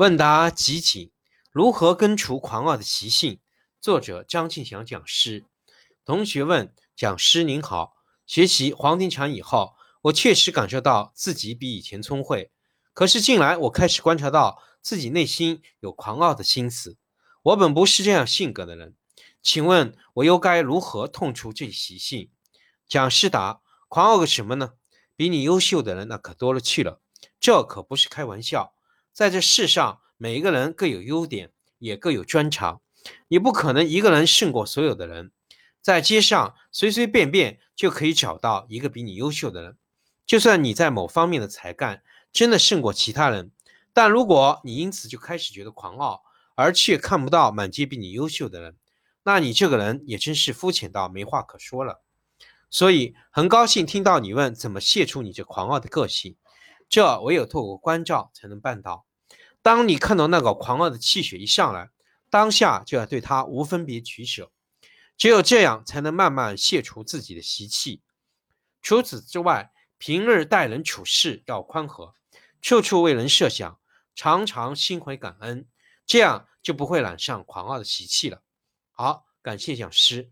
问答集锦：如何根除狂傲的习性？作者张庆祥讲师。同学问：讲师您好，学习黄庭禅以后，我确实感受到自己比以前聪慧。可是近来我开始观察到自己内心有狂傲的心思。我本不是这样性格的人，请问我又该如何痛除这习性？讲师答：狂傲个什么呢？比你优秀的人那可多了去了，这可不是开玩笑。在这世上，每一个人各有优点，也各有专长。你不可能一个人胜过所有的人。在街上随随便便就可以找到一个比你优秀的人。就算你在某方面的才干真的胜过其他人，但如果你因此就开始觉得狂傲，而却看不到满街比你优秀的人，那你这个人也真是肤浅到没话可说了。所以很高兴听到你问怎么卸除你这狂傲的个性，这唯有透过关照才能办到。当你看到那个狂傲的气血一上来，当下就要对他无分别取舍，只有这样才能慢慢卸除自己的习气。除此之外，平日待人处事要宽和，处处为人设想，常常心怀感恩，这样就不会染上狂傲的习气了。好，感谢讲师。